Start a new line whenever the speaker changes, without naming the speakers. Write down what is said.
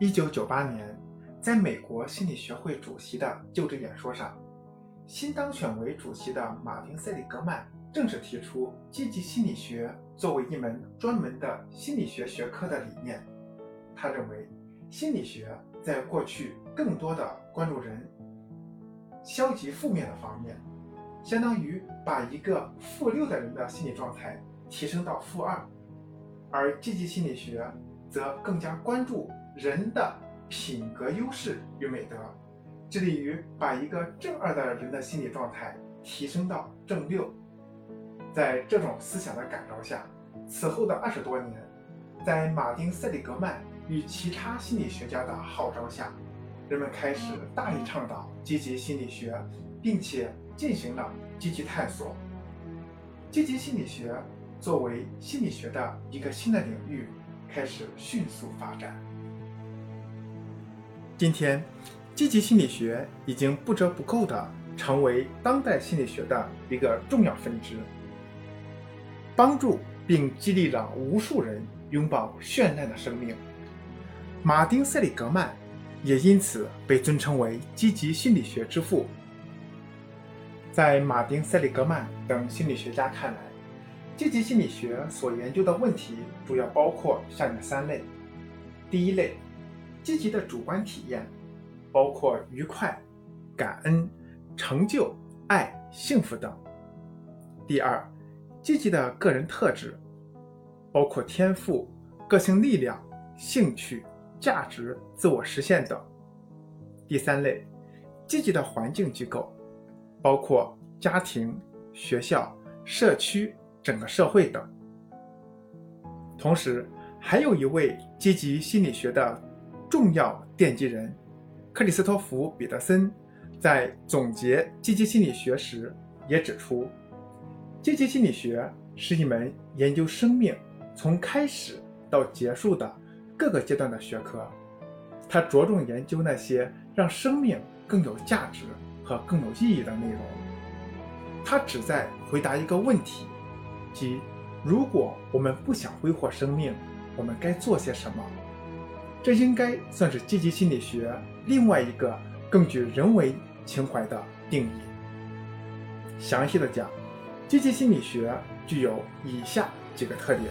一九九八年，在美国心理学会主席的就职演说上，新当选为主席的马丁·塞里格曼正式提出积极心理学作为一门专门的心理学学科的理念。他认为，心理学在过去更多的关注人消极负面的方面，相当于把一个负六的人的心理状态提升到负二，而积极心理学则更加关注。人的品格优势与美德，致力于把一个正二的人的心理状态提升到正六。在这种思想的感召下，此后的二十多年，在马丁·塞里格曼与其他心理学家的号召下，人们开始大力倡导积极心理学，并且进行了积极探索。积极心理学作为心理学的一个新的领域，开始迅速发展。今天，积极心理学已经不折不扣地成为当代心理学的一个重要分支，帮助并激励了无数人拥抱绚烂的生命。马丁·塞里格曼也因此被尊称为积极心理学之父。在马丁·塞里格曼等心理学家看来，积极心理学所研究的问题主要包括下面三类：第一类。积极的主观体验，包括愉快、感恩、成就、爱、幸福等。第二，积极的个人特质，包括天赋、个性力量、兴趣、价值、自我实现等。第三类，积极的环境机构，包括家庭、学校、社区、整个社会等。同时，还有一位积极心理学的。重要奠基人克里斯托弗·彼得森在总结积极心理学时也指出，积极心理学是一门研究生命从开始到结束的各个阶段的学科。它着重研究那些让生命更有价值和更有意义的内容。它旨在回答一个问题，即如果我们不想挥霍生命，我们该做些什么？这应该算是积极心理学另外一个更具人文情怀的定义。详细的讲，积极心理学具有以下几个特点。